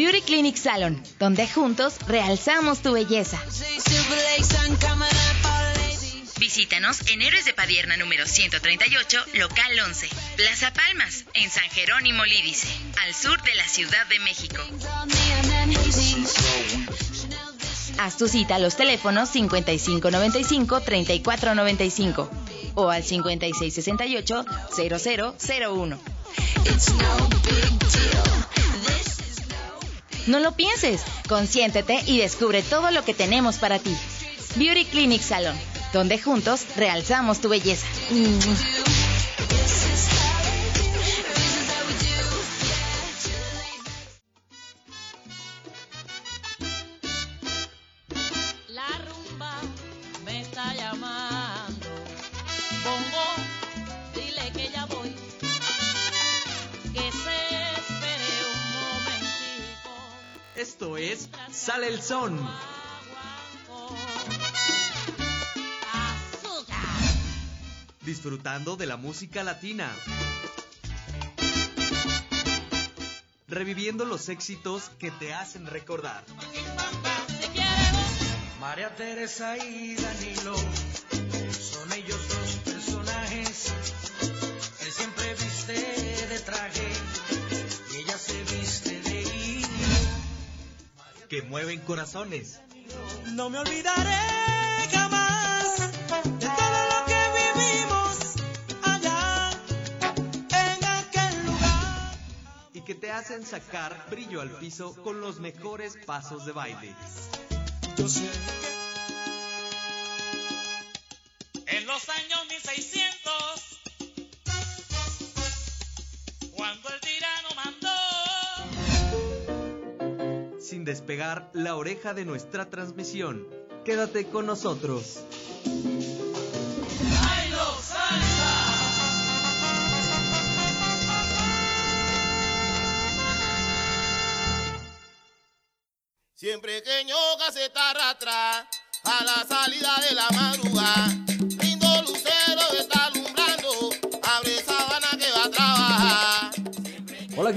Beauty Clinic Salon, donde juntos realzamos tu belleza. Visítanos en Héroes de Padierna número 138, local 11, Plaza Palmas, en San Jerónimo Lídice, al sur de la Ciudad de México. Haz tu cita a los teléfonos 5595-3495 o al 5668-0001. No lo pienses, consiéntete y descubre todo lo que tenemos para ti. Beauty Clinic Salon, donde juntos realzamos tu belleza. La Sale el Son. Disfrutando de la música latina. Reviviendo los éxitos que te hacen recordar. María Teresa y Danilo Que mueven corazones. No me olvidaré jamás de todo lo que vivimos allá en aquel lugar. Y que te hacen sacar brillo al piso con los mejores pasos de baile. Yo sé En los años 1600, despegar la oreja de nuestra transmisión. Quédate con nosotros. Siempre que ñoca se está arrastra a la salida de la madrugada.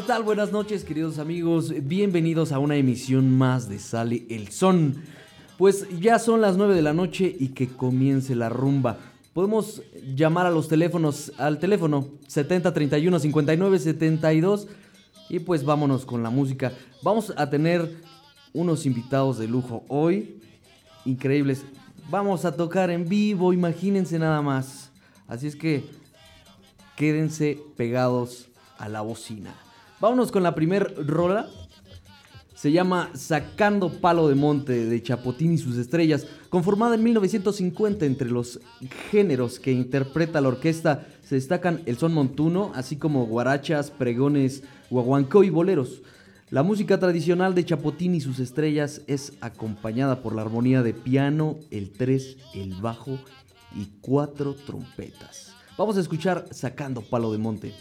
¿Qué tal? Buenas noches, queridos amigos. Bienvenidos a una emisión más de Sale el Son. Pues ya son las 9 de la noche y que comience la rumba. Podemos llamar a los teléfonos, al teléfono 70 31 59 72 y pues vámonos con la música. Vamos a tener unos invitados de lujo hoy, increíbles. Vamos a tocar en vivo, imagínense nada más. Así es que quédense pegados a la bocina. Vámonos con la primer rola. Se llama Sacando Palo de Monte de Chapotín y sus estrellas, conformada en 1950 entre los géneros que interpreta la orquesta se destacan el son montuno, así como guarachas, pregones, guaguancó y boleros. La música tradicional de Chapotín y sus estrellas es acompañada por la armonía de piano, el tres, el bajo y cuatro trompetas. Vamos a escuchar Sacando Palo de Monte.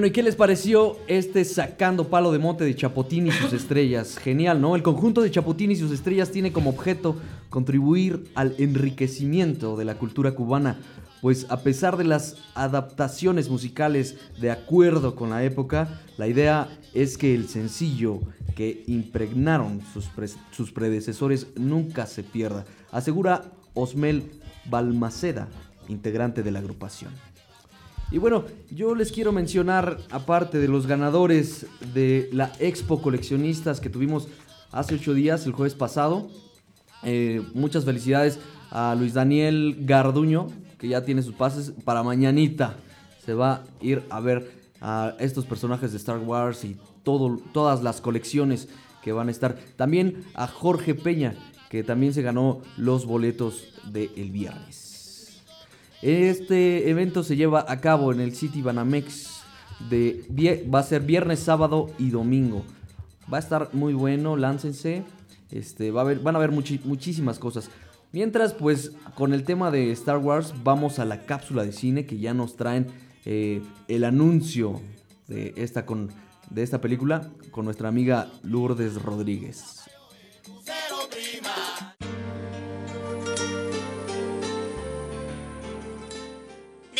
Bueno, ¿y qué les pareció este sacando palo de monte de Chapotín y sus estrellas? Genial, ¿no? El conjunto de Chapotín y sus estrellas tiene como objeto contribuir al enriquecimiento de la cultura cubana, pues a pesar de las adaptaciones musicales de acuerdo con la época, la idea es que el sencillo que impregnaron sus, pre- sus predecesores nunca se pierda, asegura Osmel Balmaceda, integrante de la agrupación. Y bueno, yo les quiero mencionar, aparte de los ganadores de la Expo Coleccionistas que tuvimos hace ocho días, el jueves pasado, eh, muchas felicidades a Luis Daniel Garduño, que ya tiene sus pases para mañanita. Se va a ir a ver a estos personajes de Star Wars y todas las colecciones que van a estar. También a Jorge Peña, que también se ganó los boletos del viernes. Este evento se lleva a cabo en el City Banamex. De, va a ser viernes, sábado y domingo. Va a estar muy bueno, láncense. Este, va a van a haber muchísimas cosas. Mientras, pues, con el tema de Star Wars, vamos a la cápsula de cine que ya nos traen eh, el anuncio de esta, con, de esta película con nuestra amiga Lourdes Rodríguez.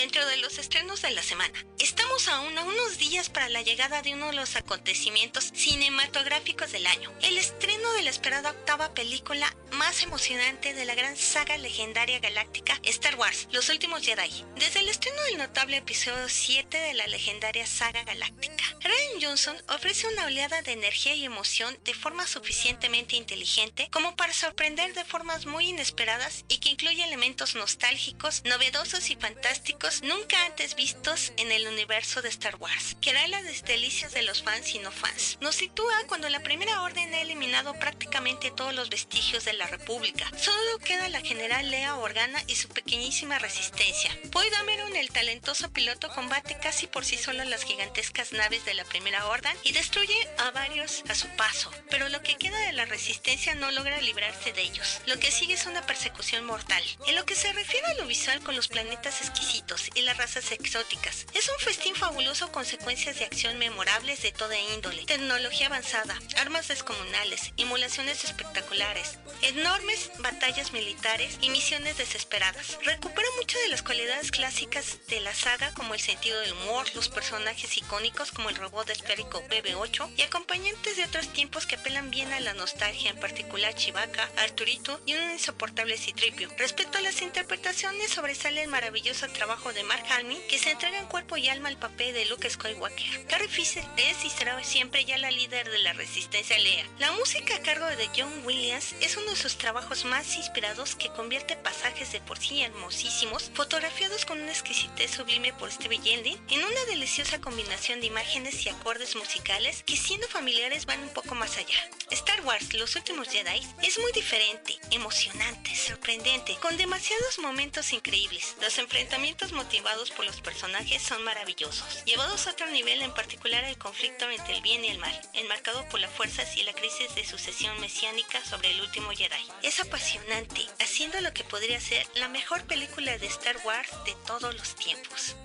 Dentro de los estrenos de la semana, estamos aún a unos días para la llegada de uno de los acontecimientos cinematográficos del año, el estreno de la esperada octava película más emocionante de la gran saga legendaria galáctica Star Wars, Los Últimos Jedi. Desde el estreno del notable episodio 7 de la legendaria saga galáctica, Ryan Johnson ofrece una oleada de energía y emoción de forma suficientemente inteligente como para sorprender de formas muy inesperadas y que incluye elementos nostálgicos, novedosos y fantásticos nunca antes vistos en el universo de Star Wars, que hará las delicias de los fans y no fans. Nos sitúa cuando la Primera Orden ha eliminado prácticamente todos los vestigios de la República. Solo queda la general Lea Organa y su pequeñísima resistencia. Poe Dameron, el talentoso piloto, combate casi por sí solo las gigantescas naves de la Primera Orden y destruye a varios a su paso, pero lo que queda de la resistencia no logra librarse de ellos. Lo que sigue es una persecución mortal. En lo que se refiere a lo visual con los planetas exquisitos y las razas exóticas, es un festín fabuloso con secuencias de acción memorables de toda índole, tecnología avanzada, armas descomunales, emulaciones espectaculares, enormes batallas militares y misiones desesperadas. Recupera muchas de las cualidades clásicas de la saga como el sentido del humor, los personajes icónicos como el robot esférico BB-8 y acompañantes de otros tiempos que apelan bien a la nostalgia, en particular Chewbacca, Arturito y un insoportable Citripio. Respecto a las interpretaciones, sobresale el maravilloso trabajo de Mark Hamill, que se entrega en cuerpo y alma al papel de Luke Skywalker. Carrie Fisher es y será siempre ya la líder de la resistencia Lea. La música a cargo de John Williams es uno de sus trabajos más inspirados que convierte pasajes de por sí hermosísimos, fotografiados con una exquisitez sublime por Stevie Yelin, en una deliciosa combinación de imágenes y acordes musicales que siendo familiares van un poco más allá. Star Wars Los Últimos Jedi es muy diferente, emocionante, sorprendente, con demasiados momentos increíbles. Los enfrentamientos motivados por los personajes son maravillosos, llevados a otro nivel en particular el conflicto entre el bien y el mal, enmarcado por las fuerzas y la crisis de sucesión mesiánica sobre el último Jedi. Es apasionante, haciendo lo que podría ser la mejor película de Star Wars de todos los tiempos.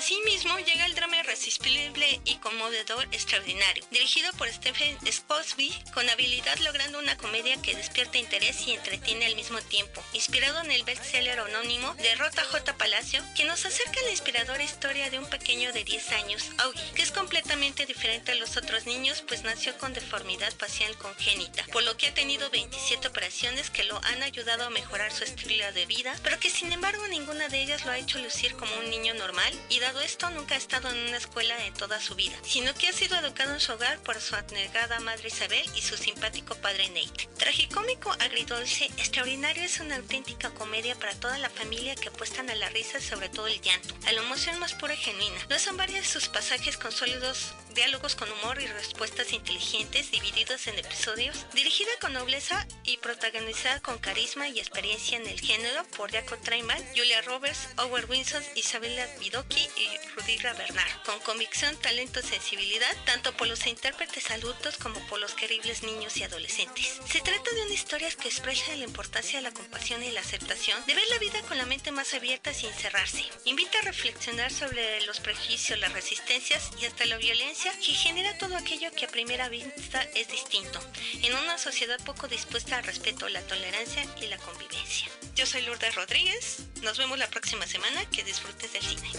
Asimismo, llega el drama irresistible y conmovedor extraordinario, dirigido por Stephen Spolsby, con habilidad logrando una comedia que despierta interés y entretiene al mismo tiempo, inspirado en el bestseller anónimo de Rota J. Palacio, que nos acerca a la inspiradora historia de un pequeño de 10 años, Augie, que es completamente diferente a los otros niños, pues nació con deformidad facial congénita, por lo que ha tenido 27 operaciones que lo han ayudado a mejorar su estilo de vida, pero que sin embargo ninguna de ellas lo ha hecho lucir como un niño normal y esto nunca ha estado en una escuela en toda su vida, sino que ha sido educado en su hogar por su abnegada madre Isabel y su simpático padre Nate. Tragicómico, agridulce, extraordinario es una auténtica comedia para toda la familia que apuestan a la risa sobre todo el llanto, a la emoción más pura y genuina. Lo son varios sus pasajes con sólidos diálogos con humor y respuestas inteligentes divididos en episodios, dirigida con nobleza y protagonizada con carisma y experiencia en el género por Jaco Traiman, Julia Roberts, Owen Wilson, Isabella Bidoki y Rudigra Bernard, con convicción, talento, sensibilidad, tanto por los intérpretes adultos como por los queribles niños y adolescentes. Se trata de una historia que expresa la importancia de la compasión y la aceptación, de ver la vida con la mente más abierta sin cerrarse. Invita a reflexionar sobre los prejuicios, las resistencias y hasta la violencia que genera todo aquello que a primera vista es distinto, en una sociedad poco dispuesta al respeto, la tolerancia y la convivencia. Yo soy Lourdes Rodríguez, nos vemos la próxima semana, que disfrutes del cine.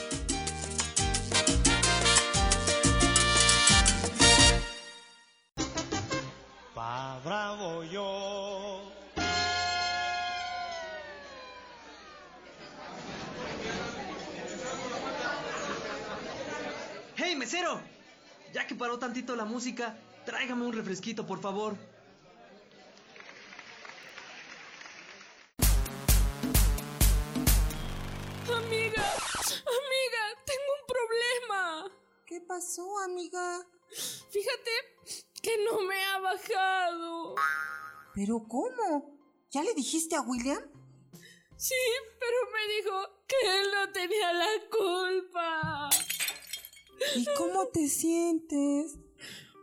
Pa' bravo yo. ¡Hey, mesero! Ya que paró tantito la música, tráigame un refresquito, por favor. Amiga, amiga, tengo un problema. ¿Qué pasó, amiga? Fíjate que no me ha bajado. ¿Pero cómo? ¿Ya le dijiste a William? Sí, pero me dijo que él no tenía la culpa. ¿Y cómo te sientes?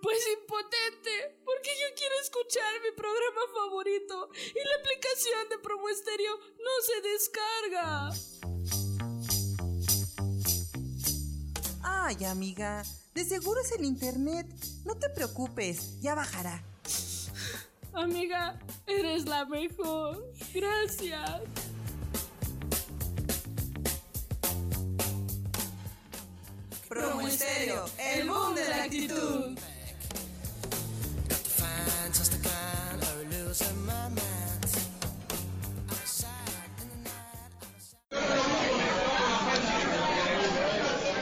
Pues impotente, porque yo quiero escuchar mi programa favorito y la aplicación de Promo Estéreo no se descarga. Ay, amiga, de seguro es el internet. No te preocupes, ya bajará. Amiga, eres la mejor. Gracias. Promo Estéreo, el boom de la actitud.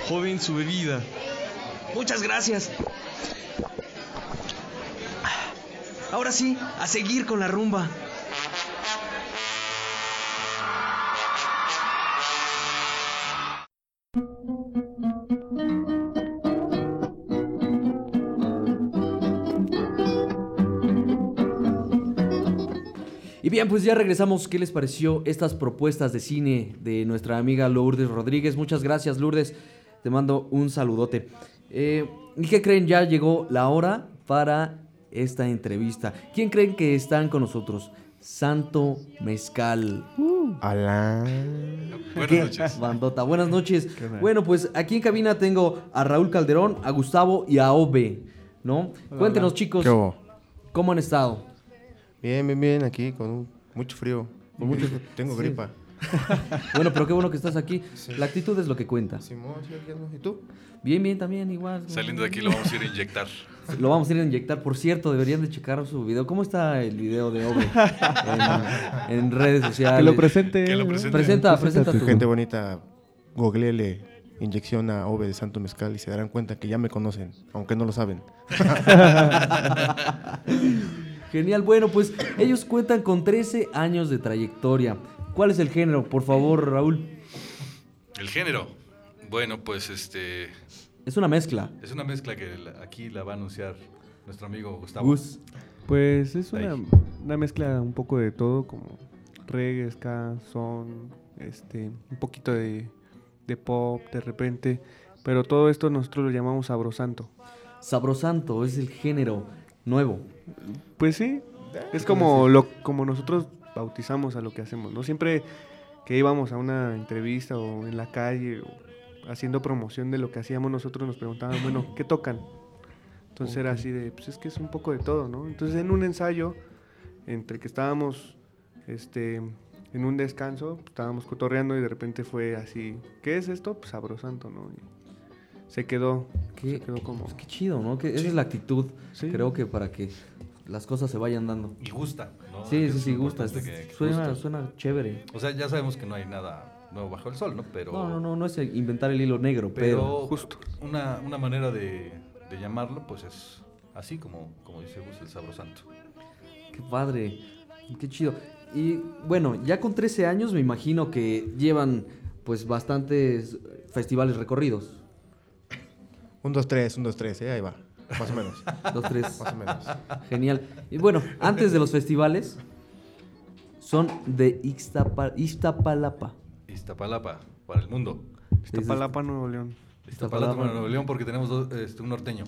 Joven, su bebida. Muchas gracias. Ahora sí, a seguir con la rumba. Bien, pues ya regresamos. ¿Qué les pareció estas propuestas de cine de nuestra amiga Lourdes Rodríguez? Muchas gracias, Lourdes. Te mando un saludote. Eh, ¿Y qué creen? Ya llegó la hora para esta entrevista. ¿Quién creen que están con nosotros? Santo Mezcal. Hola. Buenas noches. Bandota, buenas noches. Bueno, pues aquí en cabina tengo a Raúl Calderón, a Gustavo y a Ove, ¿no? Cuéntenos, chicos, ¿Qué hubo? ¿cómo han estado? Bien, bien, bien, aquí con un- mucho frío. Con mucho- Tengo sí. gripa. Bueno, pero qué bueno que estás aquí. La actitud es lo que cuenta. Simón, sí, aquí ando. ¿Y tú? Bien, bien, también, igual. Saliendo de aquí lo vamos a ir a inyectar. Lo vamos a ir a inyectar. Por cierto, deberían de checar su video. ¿Cómo está el video de Ove? en, en redes sociales. Que lo presente. Que lo presente. Presenta, presenta tu. Gente bonita, googleele inyección a Ove de Santo Mezcal y se darán cuenta que ya me conocen, aunque no lo saben. Genial, bueno, pues ellos cuentan con 13 años de trayectoria. ¿Cuál es el género? Por favor, Raúl. El género. Bueno, pues este. Es una mezcla. Es una mezcla que aquí la va a anunciar nuestro amigo Gustavo. Gus. Pues es una mezcla un poco de todo, como reggae, ska, son, este, un poquito de, de pop de repente, pero todo esto nosotros lo llamamos sabrosanto. Sabrosanto es el género nuevo. Pues sí, es como lo como nosotros bautizamos a lo que hacemos, ¿no? Siempre que íbamos a una entrevista o en la calle o haciendo promoción de lo que hacíamos nosotros nos preguntaban, bueno, ¿qué tocan? Entonces era así de, pues es que es un poco de todo, ¿no? Entonces en un ensayo, entre que estábamos este, en un descanso, estábamos cotorreando y de repente fue así, ¿qué es esto? Pues sabrosanto, ¿no? Y se quedó, Qué, se quedó como... pues, qué chido, ¿no? Que esa es la actitud. Sí. Creo que para que las cosas se vayan dando. Y gusta, ¿no? Sí, sí, sí, gusta. importante que- que suena, gusta. suena chévere. O sea, ya sabemos que no hay nada nuevo bajo el sol, ¿no? Pero. No, no, no, no es inventar el hilo negro, pero, Pero Justo. Una, una manera de, de llamarlo, pues es así como, como dice Gus, el sabrosanto. qué padre, qué chido. Y bueno, ya con 13 años me imagino que llevan pues bastantes festivales recorridos. Un, dos, tres, un, dos, tres, ¿eh? ahí va. Más o menos. Dos, tres. Más o menos. Genial. Y bueno, antes de los festivales, son de Ixtapa- Iztapalapa. Iztapalapa, para el mundo. Iztapalapa, Nuevo León. Iztapalapa, Nuevo León, porque tenemos dos- este, un norteño.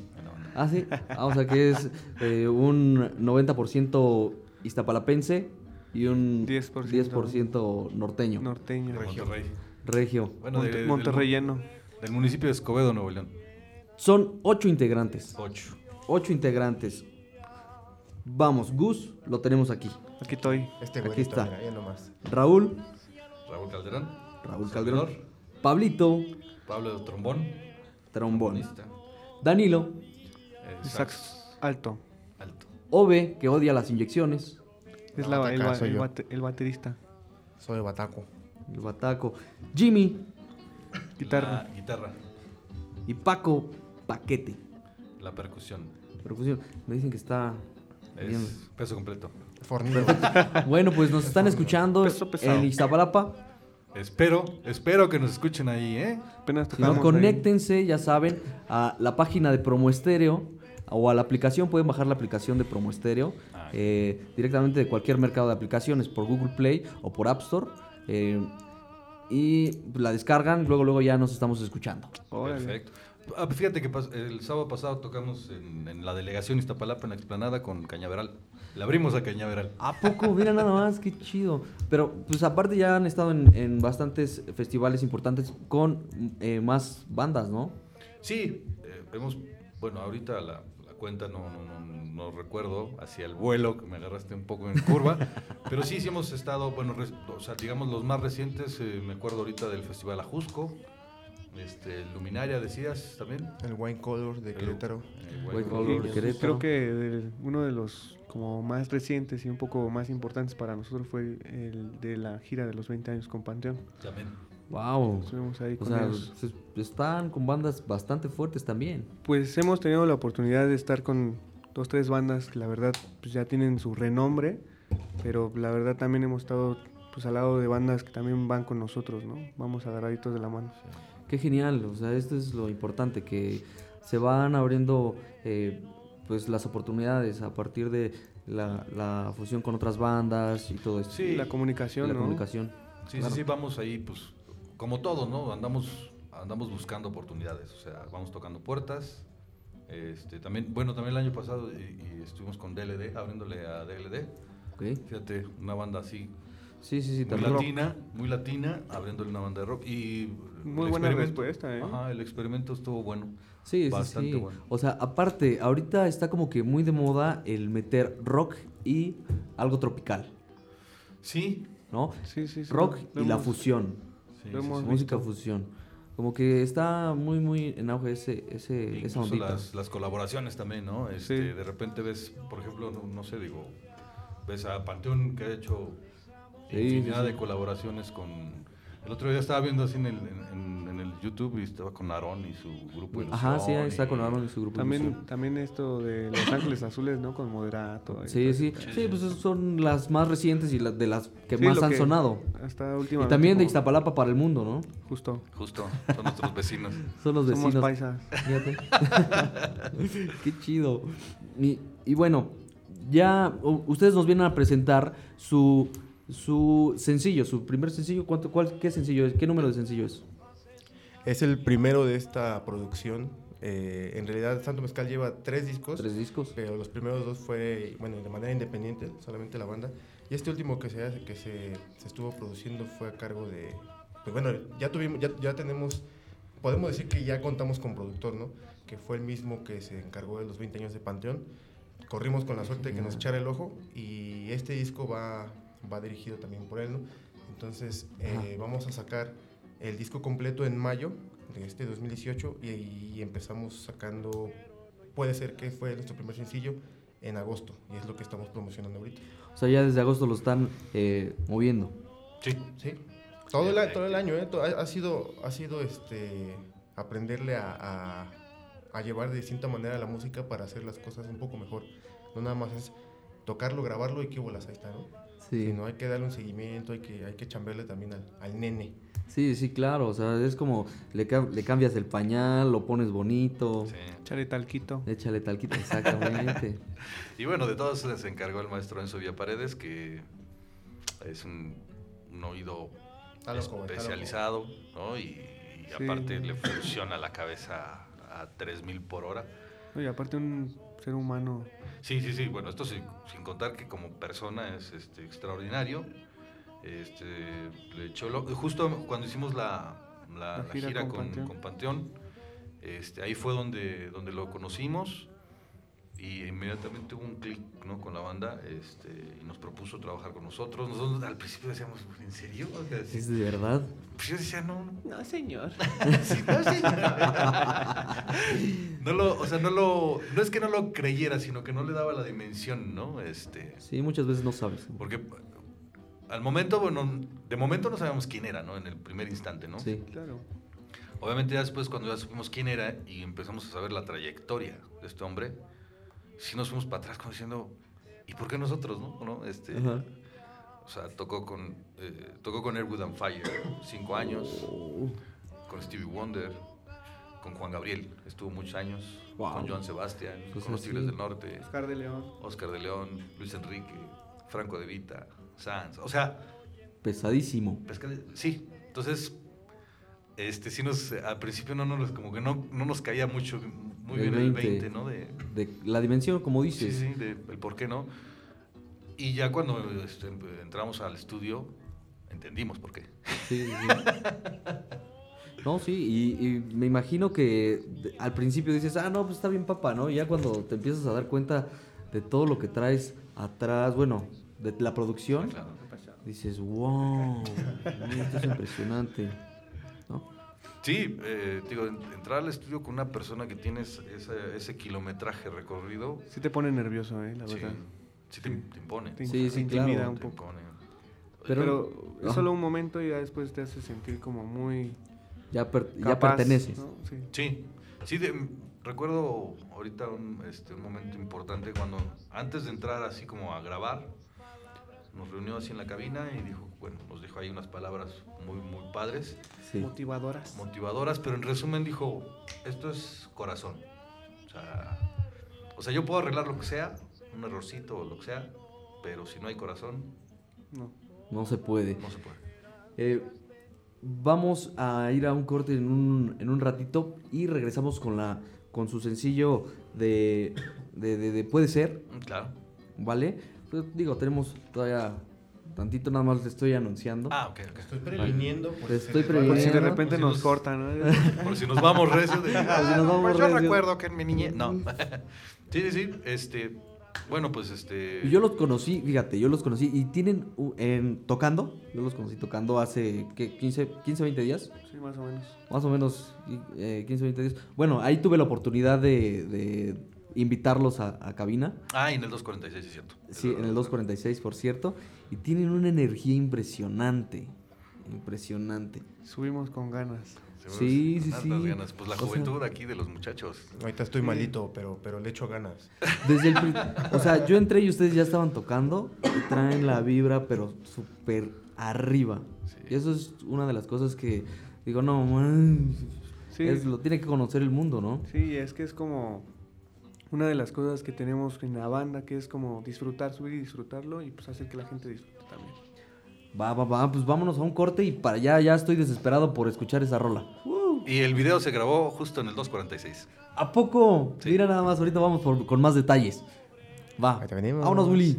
Ah, sí. Ah, o sea que es eh, un 90% iztapalapense y un 10%. 10% norteño. Norteño. De Monterrey. Regio. Bueno, Monte- de- del-. Del municipio de Escobedo, Nuevo León. Son ocho integrantes. Ocho. Ocho integrantes. Vamos, Gus, lo tenemos aquí. Aquí estoy. Este Aquí está. mira, ya nomás. Raúl, Raúl Calderón. Raúl Calderón. Pablito, Pablo Trombón. trombón. trombonista, Danilo, eh, Sax sax alto. alto. Ove, que odia las inyecciones. Es la- el, acá ba- soy el yo. bate- el baterista. Soy Bataco. El bataco. Jimmy Guitarra. La guitarra. y Paco Paquete. La percusión. Percusión. Me dicen que está Es bien. peso completo. Fornido. Bueno, pues nos están escuchando Peso en Iztapalapa. Espero, espero que nos escuchen ahí, ¿eh? Apenas Si ahí. conéctense, ya saben, a la página de Promo Estéreo o a la aplicación. Pueden bajar la aplicación de Promo Estéreo Ah. eh, directamente de cualquier mercado de aplicaciones, por Google Play o por App Store. eh, y la descargan, luego, luego ya nos estamos escuchando. Perfecto. Ah, pues fíjate que el sábado pasado tocamos en, en la delegación Iztapalapa, en la explanada, con Cañaveral. Le abrimos a Cañaveral. ¿A poco? Mira nada más, qué chido. Pero pues aparte ya han estado en, en bastantes festivales importantes con eh, más bandas, ¿no? Sí, eh, hemos, bueno, ahorita la, la cuenta no, no, no, no recuerdo, hacia el vuelo, que me agarraste un poco en curva, pero sí, sí hemos estado, bueno, res- o sea, digamos los más recientes, eh, me acuerdo ahorita del Festival Ajusco, este, Luminaria, decías también. El Wine Color de El- Querétaro. White bueno, Collar, Sí, Querétaro. Creo que de- uno de los como más recientes y un poco más importantes para nosotros fue el de la gira de los 20 años con Panteón. También. Wow. Estuvimos ahí O con sea, están con bandas bastante fuertes también. Pues hemos tenido la oportunidad de estar con dos, tres bandas que la verdad pues ya tienen su renombre, pero la verdad también hemos estado pues al lado de bandas que también van con nosotros, ¿no? Vamos agarraditos de la mano. Qué genial, o sea, esto es lo importante, que se van abriendo eh, pues las oportunidades a partir de la, la fusión con otras bandas y todo esto. Sí. La comunicación, la ¿no? comunicación. Sí, Claro. sí, sí, vamos ahí, pues, como todo, ¿no? Andamos, andamos buscando oportunidades, o sea, vamos tocando puertas. Este, también, bueno, también el año pasado y, y estuvimos con DLD, abriéndole a DLD. Ok. Fíjate, una banda así, Sí, sí, sí, muy también. latina, muy latina, abriéndole una banda de rock. Y Muy el buena respuesta, ¿eh? Ajá, el experimento estuvo bueno. Sí, sí, Bastante sí. bueno. O sea, aparte, ahorita está como que muy de moda el meter rock y algo tropical, Sí, ¿no? Sí, sí, sí. Rock Lo y la hemos- fusión, sí, Lo sí, hemos sí. música visto. fusión. Como que está muy, muy en auge ese, ese, esa ondita. las, las colaboraciones también, ¿no? Este, Sí. De repente ves, por ejemplo, no, no sé, digo, ves a Panteón que ha hecho Sí, infinidad sí, sí. de colaboraciones con... El otro día estaba viendo así en el, en, en el YouTube y estaba con Aarón y su grupo Ilusión. Ajá, sí, ahí está y- con Aaron y su grupo. También, Ilusión. también esto de Los Ángeles Azules, ¿no? Con Moderato. y Sí, todo sí, eso. sí, pues esas son las más recientes y las de las que Sí, más lo han que sonado. Hasta Y últimamente. también de como- Iztapalapa para el mundo, ¿no? Justo. Justo, son nuestros vecinos. Son los Somos vecinos. paisas. Fíjate. Qué chido. Y, y bueno, ya u- ustedes nos vienen a presentar su, su sencillo, su primer sencillo. ¿Cuánto, cuál, ¿Qué sencillo es? ¿Qué número de sencillo es? Es el primero de esta producción. Eh, en realidad, Santo Mezcal lleva tres discos. Tres discos. Pero los primeros dos fue, bueno, de manera independiente, solamente la banda. Y este último que se, hace- que se, se estuvo produciendo fue a cargo de... Pues bueno, ya tuvimos, ya, ya tenemos, podemos decir que ya contamos con productor, ¿no? Que fue el mismo que se encargó de los 20 años de Panteón. Corrimos con la suerte de que nos echara el ojo y este disco va, va dirigido también por él, ¿no? Entonces, eh, vamos a sacar el disco completo en mayo de este 2018 y, y empezamos sacando puede ser que fue nuestro primer sencillo en agosto y es lo que estamos promocionando ahorita. O sea, ya desde agosto lo están eh, moviendo. Sí. Sí. Todo el, a- todo el año, ¿eh? To- ha, ha sido, ha sido este, aprenderle a, a- a llevar de distinta manera la música para hacer las cosas un poco mejor. No nada más es tocarlo, grabarlo y qué bolas, ahí está, ¿no? Sí. Sino hay que darle un seguimiento, hay que, hay que chambearle también al, al nene. Sí, sí, claro. O sea, es como le, ca- le cambias el pañal, lo pones bonito. Sí. Échale talquito. Échale talquito, exactamente. Y bueno, de todos se encargó el maestro Enzo Villaparedes, que es un, un oído loco, especializado, ¿no? Y, y aparte le funciona la cabeza a 3000 por hora. Y aparte un ser humano. Sí, sí, sí. Bueno, esto sin, sin contar que como persona es este, extraordinario. Este, le echó lo- justo cuando hicimos la, la- La la gira gira, con con, Panteón. con Panteón, este, ahí fue donde, donde lo conocimos y inmediatamente hubo un clic ¿no? con la banda este, y nos propuso trabajar con nosotros. Nosotros al principio decíamos, ¿en serio? O sea, sí. ¿Es de verdad? Pues yo decía, no, No, señor. Sí, no, señor. No lo, o sea, no lo, no es que no lo creyera, sino que no le daba la dimensión, ¿no? Este, Sí, muchas veces no sabes. porque al momento, bueno, de momento no sabíamos quién era, ¿no? En el primer instante, ¿no? Sí. Claro. Obviamente ya después cuando ya supimos quién era y empezamos a saber la trayectoria de este hombre, sí nos fuimos para atrás como diciendo, ¿y por qué nosotros, no? ¿No? Este, o sea, tocó con, eh, tocó con Airwood and Fire cinco años, con Stevie Wonder, con Juan Gabriel, estuvo muchos años, Wow. con Joan Sebastián, Pues con los. Tigres del Norte, Oscar de León. Oscar de León, Luis Enrique, Franco de Vita, Sanz, o sea, Pesadísimo. pesca- sí, entonces, este, sí nos, al principio no nos, como que no, no nos caía mucho, muy bien el 20. 20, ¿no? De, De la dimensión, como Sí, dices. sí, de, el por qué no. Y ya cuando este, entramos al estudio, entendimos por qué. Sí, sí, sí. No, sí, y, y me imagino que al principio dices, ah, no, pues está bien, papá, ¿no? Y ya cuando te empiezas a dar cuenta de todo lo que traes atrás, bueno, de la producción, Claro. dices, wow, esto es impresionante. Sí, eh, digo, en- entrar al estudio con una persona que tienes ese, ese kilometraje recorrido, Sí te pone nervioso, eh, la verdad. sí te, te impone. Te Sí, sí, intimida claro. un te poco. impone. Pero- Pero, es Ajá. solo un momento y ya después te hace sentir como muy Ya, per- ya capaz, perteneces. ¿no? Sí. Sí, sí, de- recuerdo ahorita un, este, un momento importante cuando antes de entrar así como a grabar, nos reunió así en la cabina y dijo, bueno, nos dijo ahí unas palabras muy, muy padres, Sí. Motivadoras. motivadoras, pero en resumen dijo, esto es corazón. O sea, o sea, yo puedo arreglar lo que sea, un errorcito o lo que sea, pero si no hay corazón, No. No se puede. no se puede. Eh, vamos a ir a un corte en un, en un ratito y regresamos con la con su sencillo de, de, de- de Puede Ser, Claro. ¿vale? Pues, digo, tenemos todavía tantito, nada más le estoy anunciando. Ah, ok, ok. Estoy previniendo. Te por si estoy va- Por si de repente pues si nos nos- cortan, ¿no? Por si nos vamos recio de... nos "Ah, vamos pues yo recio". recuerdo que en mi niñez... No. sí, sí, sí. Este, bueno, pues este... Y yo los conocí, fíjate, yo los conocí y tienen en, tocando, yo los conocí tocando hace, ¿qué? 15, 15, 20 días, Sí, más o menos. más o menos eh, 15, 20 días. Bueno, ahí tuve la oportunidad de, de invitarlos a, a cabina. Ah, y en el 246, es cierto. Sí, en el 246, por cierto. Y tienen una energía impresionante. Impresionante. Subimos con ganas. Sí, sí, sí. ganas. Pues la O sea- juventud aquí de los muchachos. Ahorita estoy malito, pero, pero le echo ganas. Desde el o sea, yo entré y ustedes ya estaban tocando y traen la vibra, pero súper arriba. Y eso es una de las cosas que digo, no, man, Sí. es- lo tiene que conocer el mundo, ¿no? Sí, es que es como una de las cosas que tenemos en la banda, que es como disfrutar, subir y disfrutarlo y pues hacer que la gente disfrute también. Va, va, va, pues vámonos a un corte y para allá ya estoy desesperado por escuchar esa rola. Y el video se grabó justo en el 246. ¿A poco? Mira nada más, ahorita vamos por- con más detalles. Va. Ahí te venimos. Vámonos, Willy.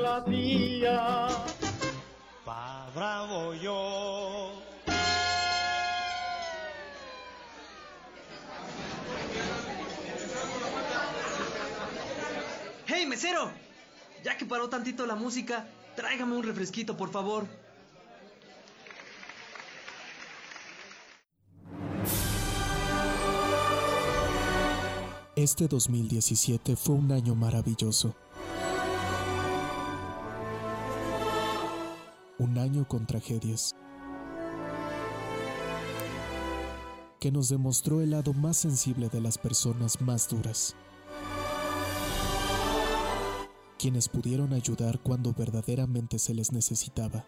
la mía. Pa' bravo yo. Mesero! Ya que paró tantito la música, tráigame un refresquito, por favor. Este 2017 fue un año maravilloso. Un año con tragedias. Que nos demostró el lado más sensible de las personas más duras. Quienes pudieron ayudar cuando verdaderamente se les necesitaba.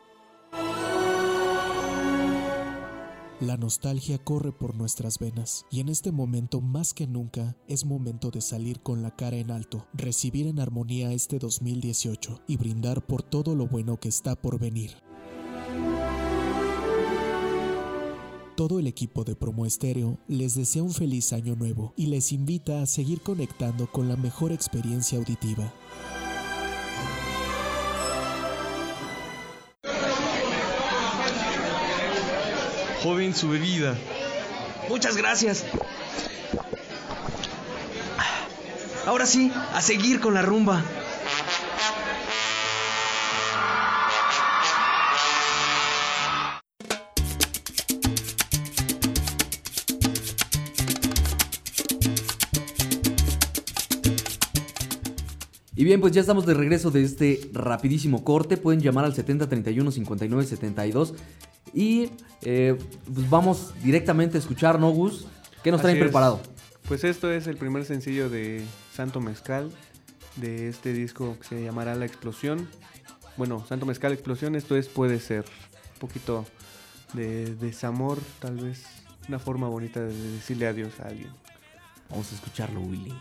La nostalgia corre por nuestras venas y en este momento más que nunca es momento de salir con la cara en alto, recibir en armonía este 2018 y brindar por todo lo bueno que está por venir. Todo el equipo de Promo Estéreo les desea un feliz año nuevo y les invita a seguir conectando con la mejor experiencia auditiva. Joven, su bebida. Muchas gracias. Ahora sí, a seguir con la rumba. Y bien, pues ya estamos de regreso de este rapidísimo corte. Pueden llamar al 7031 59 72 y eh, pues vamos directamente a escuchar, ¿no, Gus? ¿Qué nos traen es. preparado? Pues esto es el primer sencillo de Santo Mezcal, de este disco que se llamará La Explosión. Bueno, Santo Mezcal Explosión, esto es Puede Ser. Un poquito de desamor, tal vez una forma bonita de decirle adiós a alguien. Vamos a escucharlo, Willy.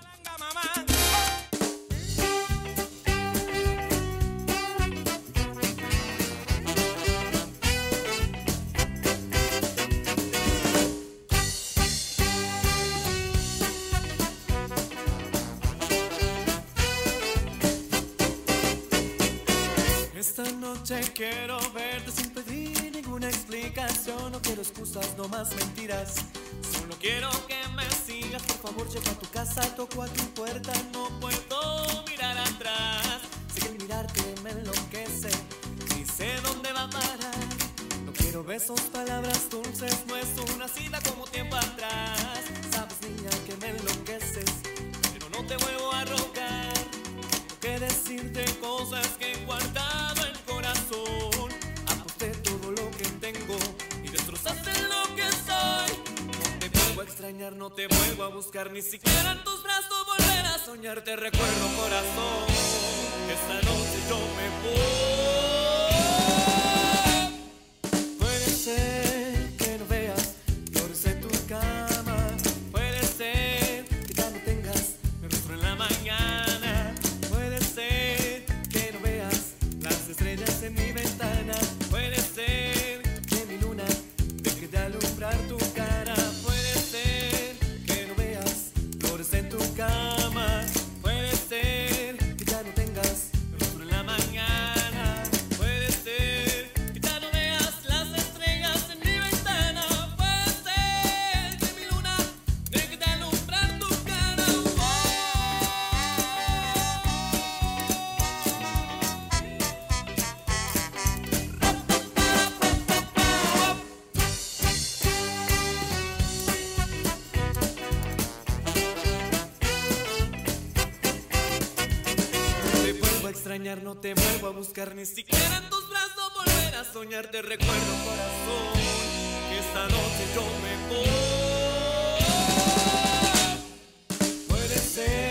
Te vuelvo a buscar, ni siquiera en tus brazos volver a soñar. Te recuerdo, corazón, esta noche yo me voy. Puede ser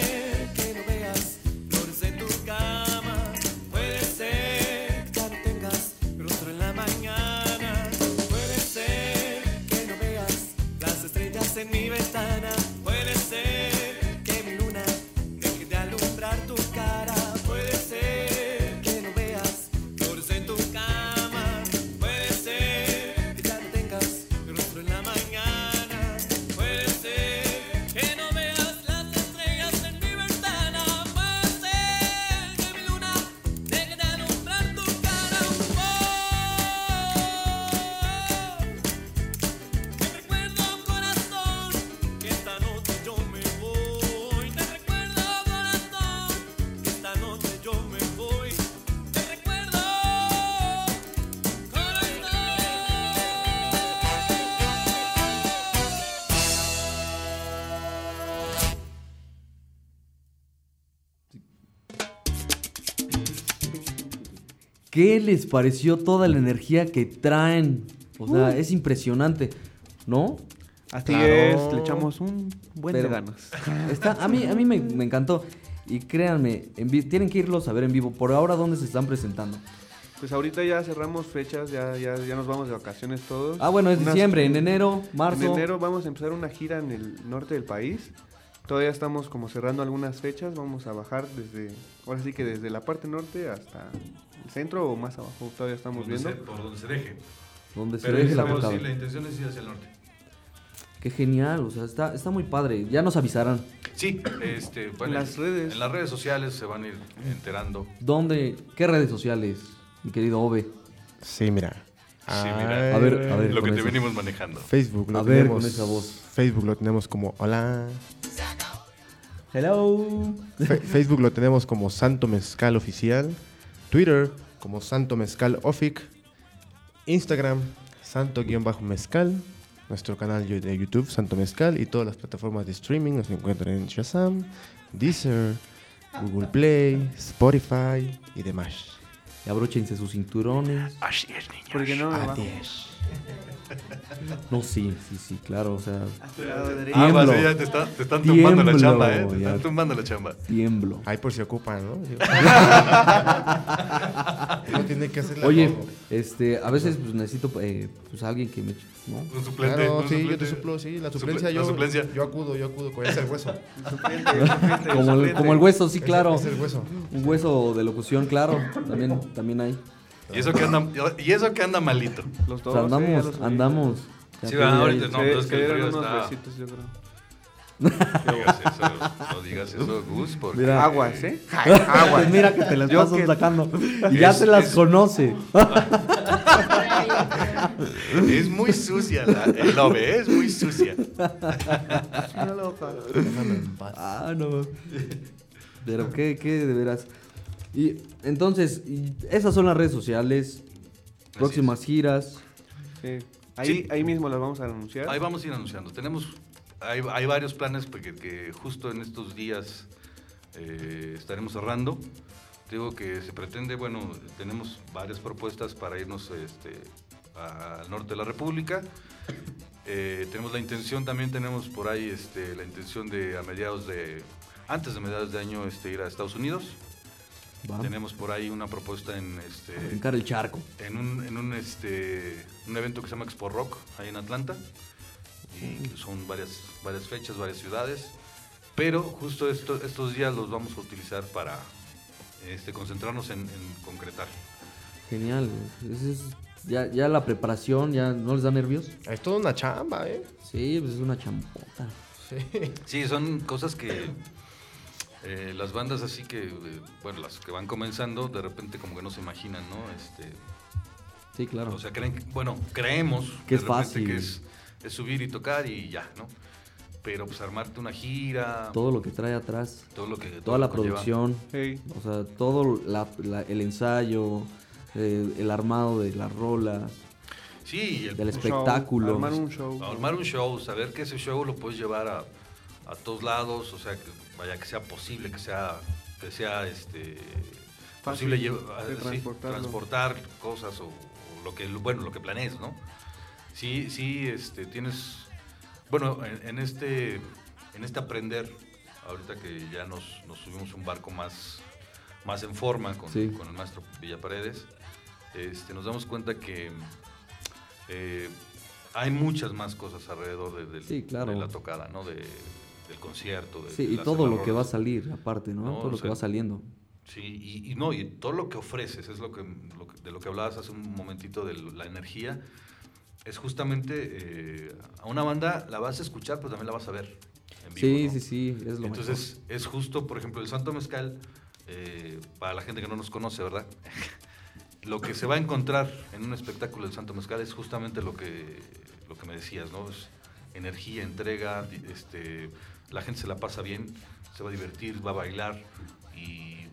¿Qué les pareció toda la energía que traen? O sea, Uh. es impresionante, ¿no? Así es, le echamos un buen de ganas. Está, a mí, a mí me, me encantó. Y créanme, en tienen que irlos a ver en vivo. Por ahora, ¿dónde se están presentando? Pues ahorita ya cerramos fechas, ya, ya, ya nos vamos de vacaciones todos. Ah, bueno, es Unas- diciembre, en enero, marzo. En enero vamos a empezar una gira en el norte del país. Todavía estamos como cerrando algunas fechas, vamos a bajar desde, ahora sí que desde la parte norte hasta el centro o más abajo, todavía estamos Donde viendo. se- por donde se deje. Donde se Pero deje la estamos- portada. sí, la intención es ir hacia el norte. Qué genial, o sea, está, está muy padre. Ya nos avisarán. Sí, este, bueno, En las redes. En las redes sociales se van a ir enterando. ¿Dónde? ¿Qué redes sociales, mi querido Ove? Sí, mira. Sí, mira. A ver, a ver, Lo que te eso. venimos manejando. Facebook lo A ver, tenemos. con esa voz. Facebook lo tenemos como Hola. Hello. Fe- Facebook lo tenemos como Santo Mezcal Oficial. Twitter como Santo Mezcal Ofic. Instagram Santo-Mezcal. Nuestro canal de YouTube Santo Mezcal. Y todas las plataformas de streaming nos encuentran en Shazam, Deezer, Google Play, Spotify y demás. Y abróchense sus cinturones. Así es, niños. Porque no. Adiós. No, sí, sí, sí, claro, o sea. Ah, Tiemblo. vas, ya te, está- te están tumbando la chamba, ¿eh? Te ya. están tumbando la chamba. Tiemblo. Ahí por si ocupan, ¿no? no tiene que hacer la Oye, este, a veces pues, necesito eh, pues alguien que me, ¿no? Un suplente. Claro, un sí, yo suplente. te suplo, sí, la Suple- suplencia la yo, suplencia. yo acudo, yo acudo, con ese es el hueso. Como el, como el hueso, sí, claro. ese es el hueso. Un hueso de locución, claro. También, también hay. Y eso que anda, y eso que anda malito. Los O dos. sea, eh, andamos, ya los subí. andamos. Ya Sí, va, ahorita no, Se- pero es que el frío unos está- besitos, yo creo. No digas eso, no digas eso, Gus, porque... Mira. Aguas, ¿eh? Pues mira que te las Yo pasan que- sacando. Y ya Es- se las es- conoce. Es muy sucia la, el ove, es muy sucia. Ah, no. Pero qué, qué de veras. Y entonces, y esas son las redes sociales. Próximas giras. Sí. Ahí, Sí. ahí mismo las vamos a anunciar. Ahí vamos a ir anunciando. Tenemos, hay, hay varios planes porque que justo en estos días eh, estaremos cerrando. Te Digo que se pretende, bueno, tenemos varias propuestas para irnos este, al norte de la República. Eh, tenemos la intención, también tenemos por ahí este, la intención de a mediados de, antes de mediados de año, este, ir a Estados Unidos. Va. Tenemos por ahí una propuesta en este, Brincar el charco. en un, en un, este, un evento que se llama Expo Rock, ahí en Atlanta. Y que son varias, varias fechas, varias ciudades. Pero justo esto- estos días los vamos a utilizar para este, concentrarnos en, en concretar. Genial. Es- es- ya, ya la preparación, ya no les da nervios. Es toda una chamba, ¿eh? Sí, pues es una champota. Sí. Sí, son cosas que eh, las bandas así que, eh, bueno, las que van comenzando, de repente como que no se imaginan, ¿no? Este, Sí, claro. O sea, creen, que- bueno, creemos Que es fácil. que es, es subir y tocar y ya, ¿no? Pero pues armarte una gira, Todo lo que trae atrás. todo lo que... todo Toda lo la producción. Sí. O sea, todo la- la- el ensayo, eh, el armado de las rolas, Sí, el, del Un show, espectáculo. armar un show. armar un show, saber que ese show lo puedes llevar a, a todos lados, o sea, que vaya que sea posible, que sea, que sea este Fácil posible llevar- sí, transportarlo. transportar cosas o, o lo que bueno lo que planees, ¿no? Sí, sí, este tienes bueno en, en este en este aprender ahorita que ya nos, nos subimos un barco más más en forma con, Sí. con el maestro Villaparedes, este, nos damos cuenta que eh, hay muchas más cosas alrededor de, del- Sí, claro. de la tocada, ¿no? De, del concierto. De, Sí, de y todo lo que va a salir, aparte, ¿no? No, todo lo que va saliendo. Sí, y, y no, y todo lo que ofreces, es lo que, lo que- de lo que hablabas hace un momentito de la energía, es justamente eh, a una banda la vas a escuchar, pero también la vas a ver. En vivo, Sí, ¿no? sí, sí, es lo Entonces, es justo, por ejemplo, el Santo Mezcal, eh, para la gente que no nos conoce, ¿verdad? lo que se va a encontrar en un espectáculo del Santo Mezcal es justamente lo que, lo que me decías, ¿no? Es energía, entrega, este, la gente se la pasa bien, se va a divertir, va a bailar y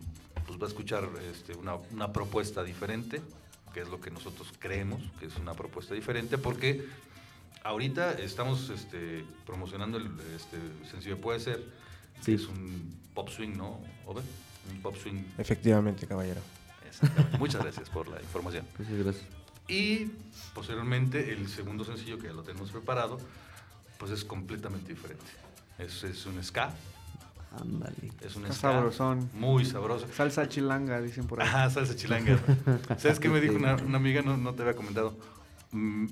pues va a escuchar este, una, una propuesta diferente, que es lo que nosotros creemos que es una propuesta diferente, porque ahorita estamos este, promocionando el este, sencillo Puede Ser, Sí. que es un pop swing, ¿no? ¿Ove? Un pop swing. Efectivamente, caballero. Exactamente. Muchas gracias por la información. Muchas gracias. Y posteriormente el segundo sencillo que ya lo tenemos preparado, pues es completamente diferente. Es, es un ska, Ándale. es un ska sabrosón. muy sabroso. Salsa chilanga, dicen por ahí. Ajá, salsa chilanga. ¿Sabes qué me dijo una, una amiga? No, no te había comentado. Mm,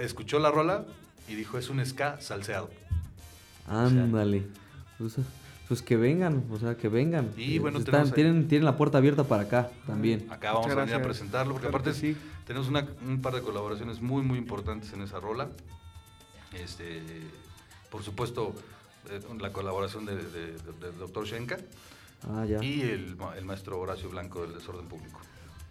escuchó la rola y dijo, es un ska salseado. Ándale. Pues, pues que vengan, o sea, que vengan. Y bueno, están- tienen, tienen la puerta abierta para acá también. Acá vamos Muchas a venir a presentarlo, porque Claro aparte sí. tenemos una- un par de colaboraciones muy, muy importantes en esa rola. Este, por supuesto, eh, la colaboración del de, de- doctor Shenka Ah, ya. y el, ma- el maestro Horacio Blanco del Desorden Público.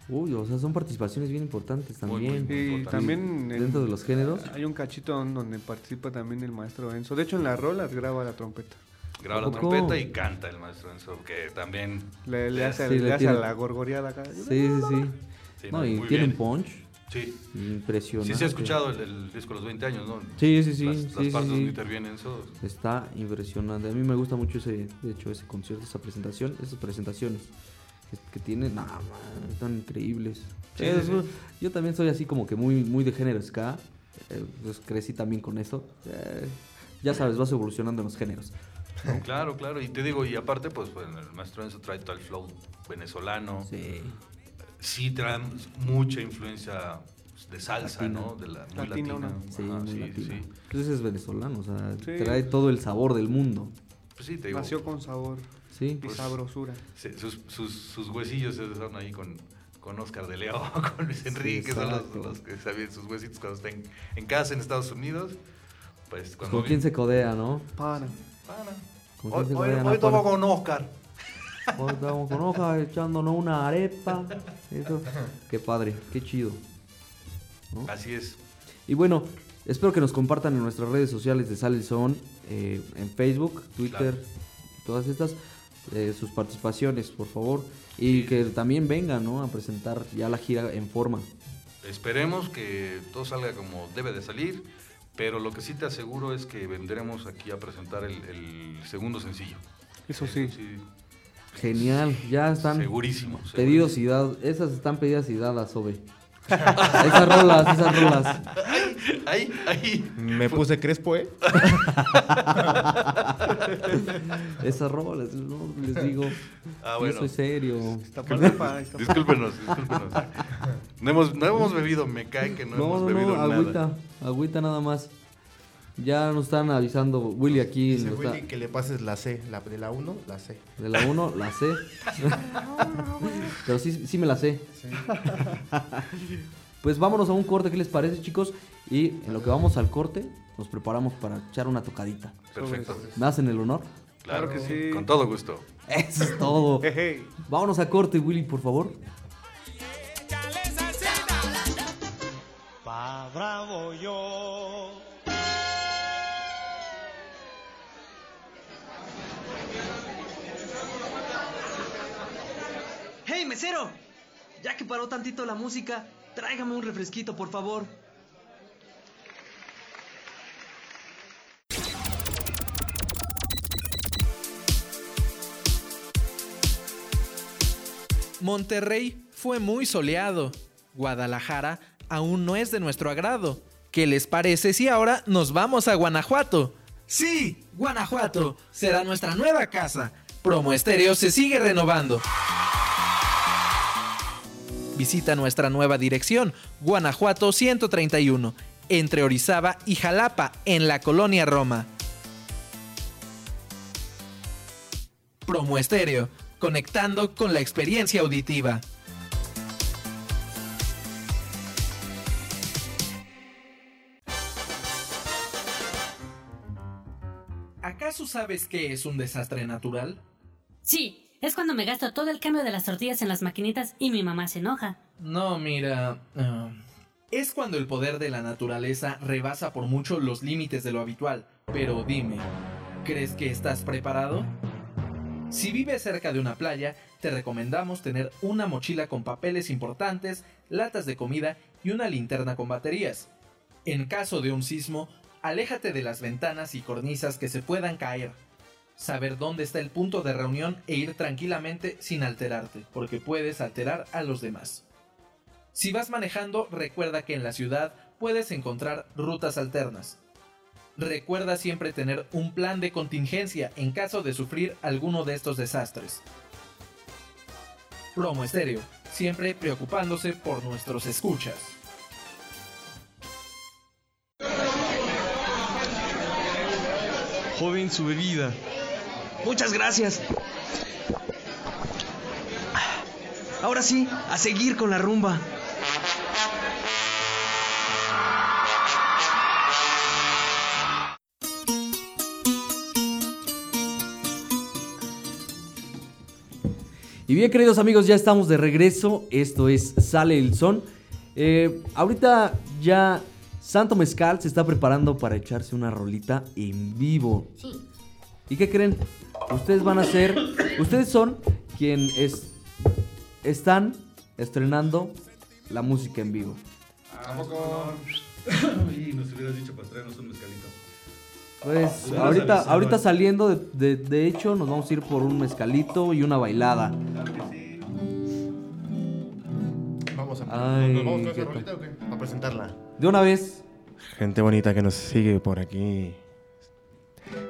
Uy, o sea, son participaciones bien importantes Muy, también. muy, muy Y también en- Dentro de los géneros. Hay un cachito donde participa también el maestro Enzo. De hecho, en las rolas graba la trompeta. Graba la trompeta y canta el maestro Enzo, que también... Le, le hace, Sí, le le hace tiene- a la gorgoreada acá. Sí, sí, sí. Sí, no, y tiene un punch. Sí. Impresionante. Sí, se ha escuchado el, el disco Los 20 años, ¿no? Sí, sí, sí. Las, las sí, partes sí. donde interviene Enzo. Está impresionante. A mí me gusta mucho ese, de hecho, ese concierto, esa presentación, esas presentaciones que, tienen, nada man, están increíbles. Eso-. Yo también soy así como que muy, muy de género ska. eh, pues crecí también con eso. Eh, ya sabes, vas evolucionando en los géneros. Claro, claro. Y te digo, y aparte, pues bueno, el maestro Enzo trae todo el flow venezolano. Sí. Sí, trae mucha influencia de salsa, Latina. ¿no? De la, muy Latina, latina. Sí, Ajá, muy sí, latina. sí. Pues ese es venezolano, o sea, Sí. trae todo el sabor del mundo. Pues sí, te digo. Nació con sabor Sí. y Pues- sabrosura. Sí, sus, sus, sus huesillos se son ahí con, con Oscar de León, con Luis Enrique, Sí, son los, que saben sus huesitos cuando estén en casa en Estados Unidos. Pues cuando ¿Con quién se codea, no? Para. Pana. ¿Con Hoy, hoy, hoy tomo con Oscar. Estamos con hojas echándonos una arepa. Eso. Qué padre, qué chido. ¿no? Así es. Y bueno, espero que nos compartan en nuestras redes sociales de Sale el Son, eh, en Facebook, Twitter, todas estas, eh, sus participaciones, por favor. Y que también vengan, ¿no? A presentar ya la gira en forma. Esperemos que todo salga como debe de salir, pero lo que sí te aseguro es que vendremos aquí a presentar el, el segundo sencillo. Eso sí. Genial, ya están Segurísimo, pedidos y dados. Esas están pedidas y dadas, Ove. esas rolas, esas rolas. Ahí, ahí. Me puse crespo, ¿eh? Esas rolas, no les digo. Ah, Yo bueno. soy serio. discúlpenos, discúlpenos. No hemos, no hemos bebido, me cae que no, No, hemos no, bebido no, nada. agüita, agüita nada más. Ya nos están avisando, Willy aquí Dice está- Willy que le pases la C, la, de la 1, la C. de la 1, la C. Pero sí, sí me la sé. Pues vámonos a un corte, ¿qué les parece, chicos? Y en lo que vamos al corte, nos preparamos para echar una tocadita. Perfecto. ¿Me hacen el honor? Claro que sí. Con todo gusto. Eso es todo. Vámonos a corte, Willy, por favor. Pa' bravo yo. Mesero! Ya que paró tantito la música, tráigame un refresquito, por favor. Monterrey fue muy soleado. Guadalajara aún no es de nuestro agrado. ¿Qué les parece si ahora nos vamos a Guanajuato? Sí, Guanajuato será nuestra nueva casa. Promo Estéreo se sigue renovando. Visita nuestra nueva dirección, Guanajuato 131, entre Orizaba y Jalapa, en la colonia Roma. Promo Estéreo, conectando con la experiencia auditiva. ¿Acaso sabes qué es un desastre natural? Sí, es cuando me gasto todo el cambio de las tortillas en las maquinitas y mi mamá se enoja. No, mira. ah, es cuando el poder de la naturaleza rebasa por mucho los límites de lo habitual. Pero dime, ¿crees que estás preparado? Si vives cerca de una playa, te recomendamos tener una mochila con papeles importantes, latas de comida y una linterna con baterías. En caso de un sismo, aléjate de las ventanas y cornisas que se puedan caer. Saber dónde está el punto de reunión e ir tranquilamente sin alterarte, porque puedes alterar a los demás. Si vas manejando, recuerda que en la ciudad puedes encontrar rutas alternas. Recuerda siempre tener un plan de contingencia en caso de sufrir alguno de estos desastres. Promo Estéreo, siempre preocupándose por nuestros escuchas. Joven, su bebida. Muchas gracias. Ahora sí, a seguir con la rumba. Y bien, queridos amigos, ya estamos de regreso. Esto es Sale el Son. Eh, ahorita ya Santo Mezcal se está preparando para echarse una rolita en vivo. Sí. ¿Y qué creen? Ustedes van a ser. Ustedes son quien es, están estrenando la música en vivo. ¿A poco? Y nos hubieras dicho para traernos un mezcalito. Pues Hubieras ahorita, ahorita saliendo, de, de- de hecho, nos vamos a ir por un mezcalito y una bailada. Vamos a Ay, ¿nos vamos con qué esa rolita o qué? Para presentarla. De una vez. Gente bonita que nos sigue por aquí.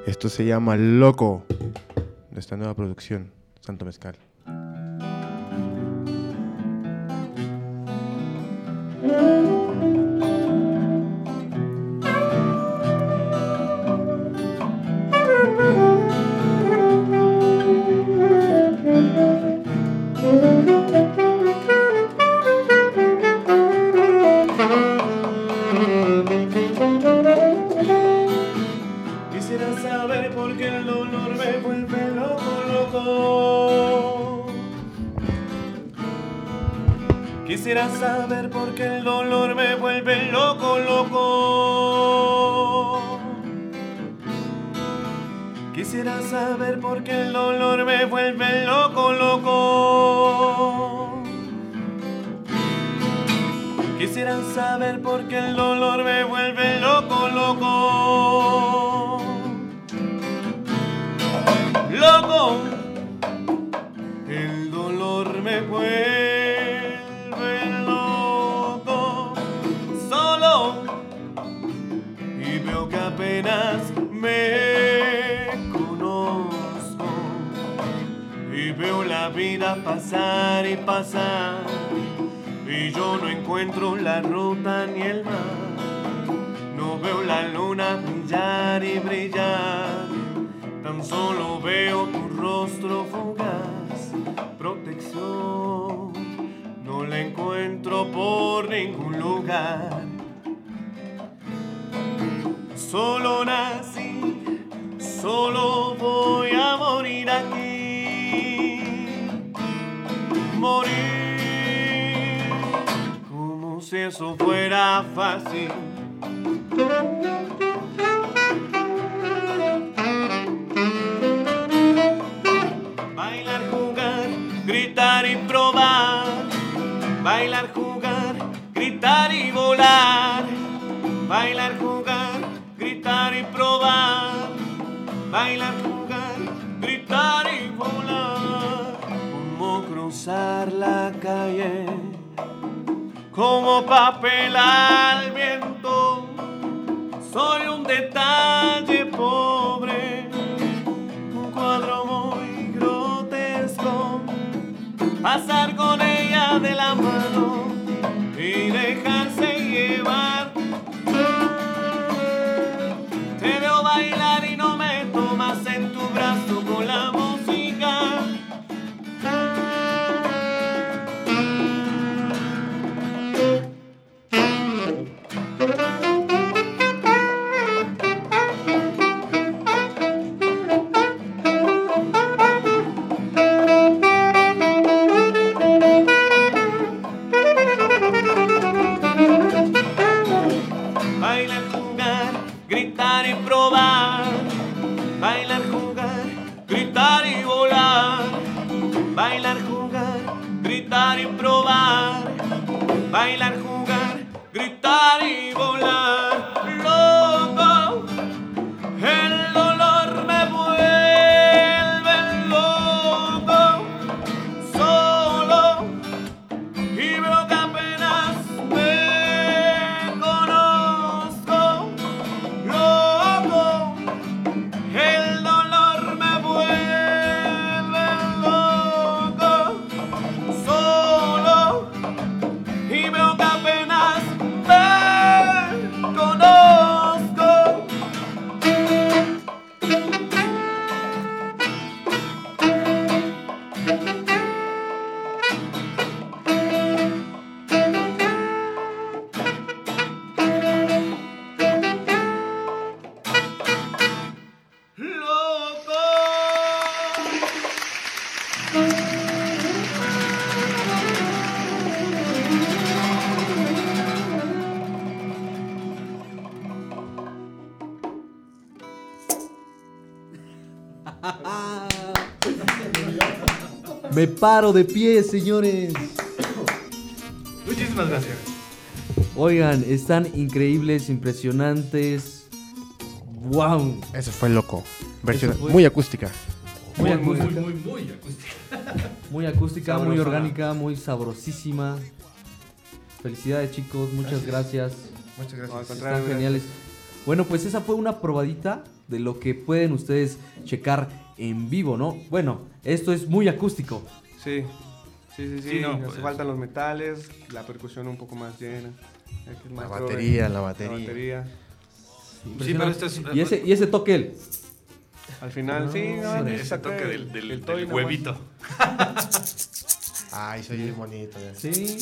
Esto se llama Loco. De esta nueva producción, Santo Mezcal. Quisiera saber por qué el dolor me vuelve loco, loco. Quisiera saber por qué el dolor me vuelve loco, loco. Quisiera saber por qué el dolor me vuelve loco, loco. Loco, vida pasar y pasar. Y yo no encuentro la ruta ni el mar. No veo la luna brillar y brillar. Tan solo veo tu rostro fugaz. Protección. No la encuentro por ningún lugar. Solo nací. Solo voy a morir aquí. Morir como si eso fuera fácil. Bailar, jugar, gritar y probar. Bailar, jugar, gritar y volar. Bailar, jugar, gritar y probar. Bailar, jugar, gritar y. Cruzar la calle como papel al viento. Soy un detalle pobre, un cuadro muy grotesco. Pasar Me paro de pie, señores. Muchísimas gracias. Oigan, están increíbles, impresionantes. ¡Wow! Eso fue loco. Versión muy acústica. Muy, muy, acústica. Muy, muy, acústica. Muy acústica, muy orgánica, muy sabrosísima. Felicidades, chicos. Muchas gracias. Muchas gracias. Están geniales. Bueno, pues esa fue una probadita de lo que pueden ustedes checar en vivo, ¿no? Bueno, esto es muy acústico. Sí, sí, sí, sí. Sí, no, hace pues. faltan los metales, la percusión un poco más llena. Aquí el La batería, la batería. batería. Sí, pero este es. Y ese, y ese toque él. Al final, sí, no, Ese toque el- del, del- el toy del nomás. huevito. Ay, soy bonito. ya. Sí.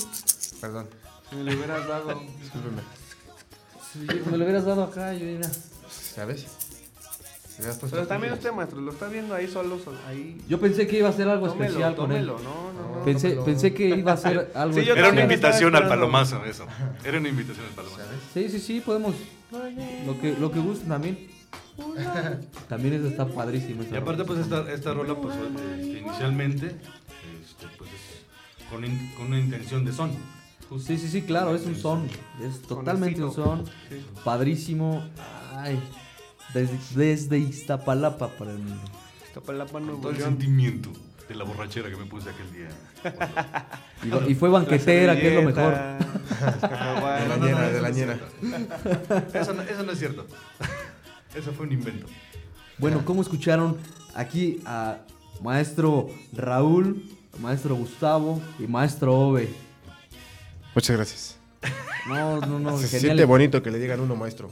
Perdón. Si me lo hubieras dado. Discúlpeme. Si me lo hubieras dado acá, yo era. ¿Sabes? Pero también usted, maestro, lo está viendo ahí solo, sol- ahí. Yo pensé que iba a ser algo Tómelo, especial con él. tómelo, no, no, no. Pensé, tómelo. pensé que iba a ser algo Sí, especial. Era una invitación al palomazo, eso. Era una invitación al palomazo. Sí, sí, sí, podemos. Lo que, lo que gusten también. También eso está padrísimo. Y aparte, pues esta, esta rola, pues este, inicialmente, este, pues es con, in- con una intención de son. Sí, sí, sí, claro, es un son. Es totalmente un son. Padrísimo. Ay. Desde, desde Iztapalapa para el mundo. Iztapalapa, Nuevo Todo el sentimiento de la borrachera que me puse aquel día. Y, fue banquetera, que es lo mejor. De la ñera, de la eso no es. Eso no, eso no es cierto. Eso fue un invento. Bueno, ¿cómo escucharon aquí a maestro Raúl, maestro Gustavo y maestro Ove? Muchas gracias. No, no, no, Se genial. siente bonito que le digan uno maestro.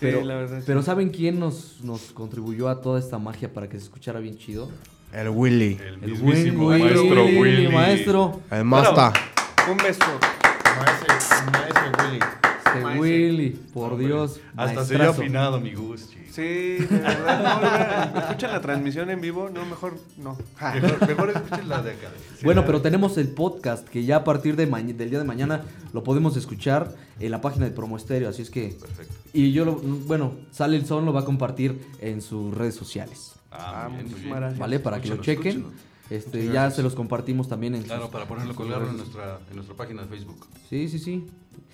Pero, la verdad, sí. pero ¿saben quién nos, nos contribuyó a toda esta magia para que se escuchara bien chido? El Willy. El, El mismísimo Willy, maestro Willy, Willy. maestro. El Masta. Un beso. Maestro, maestro Willy. Maestro. Willy, por Dios. Hasta se maestrazo. afinado mi Gusti. Sí, de verdad, no, escuchan la transmisión en vivo, no, mejor no. Mejor, mejor escuchen la de acá. Bueno, pero tenemos el podcast que ya a partir de del día de mañana lo podemos escuchar en la página de Promo Estéreo, así es que... Perfecto. Y yo, lo, bueno, Sale el Son lo va a compartir en sus redes sociales, Ah, Ah, bien, muy bien. ¿vale? Para que lo chequen. Este, ya se los compartimos también en Claro, sus- para ponerlo, colgarlo en nuestra, en nuestra página de Facebook. Sí, sí, sí.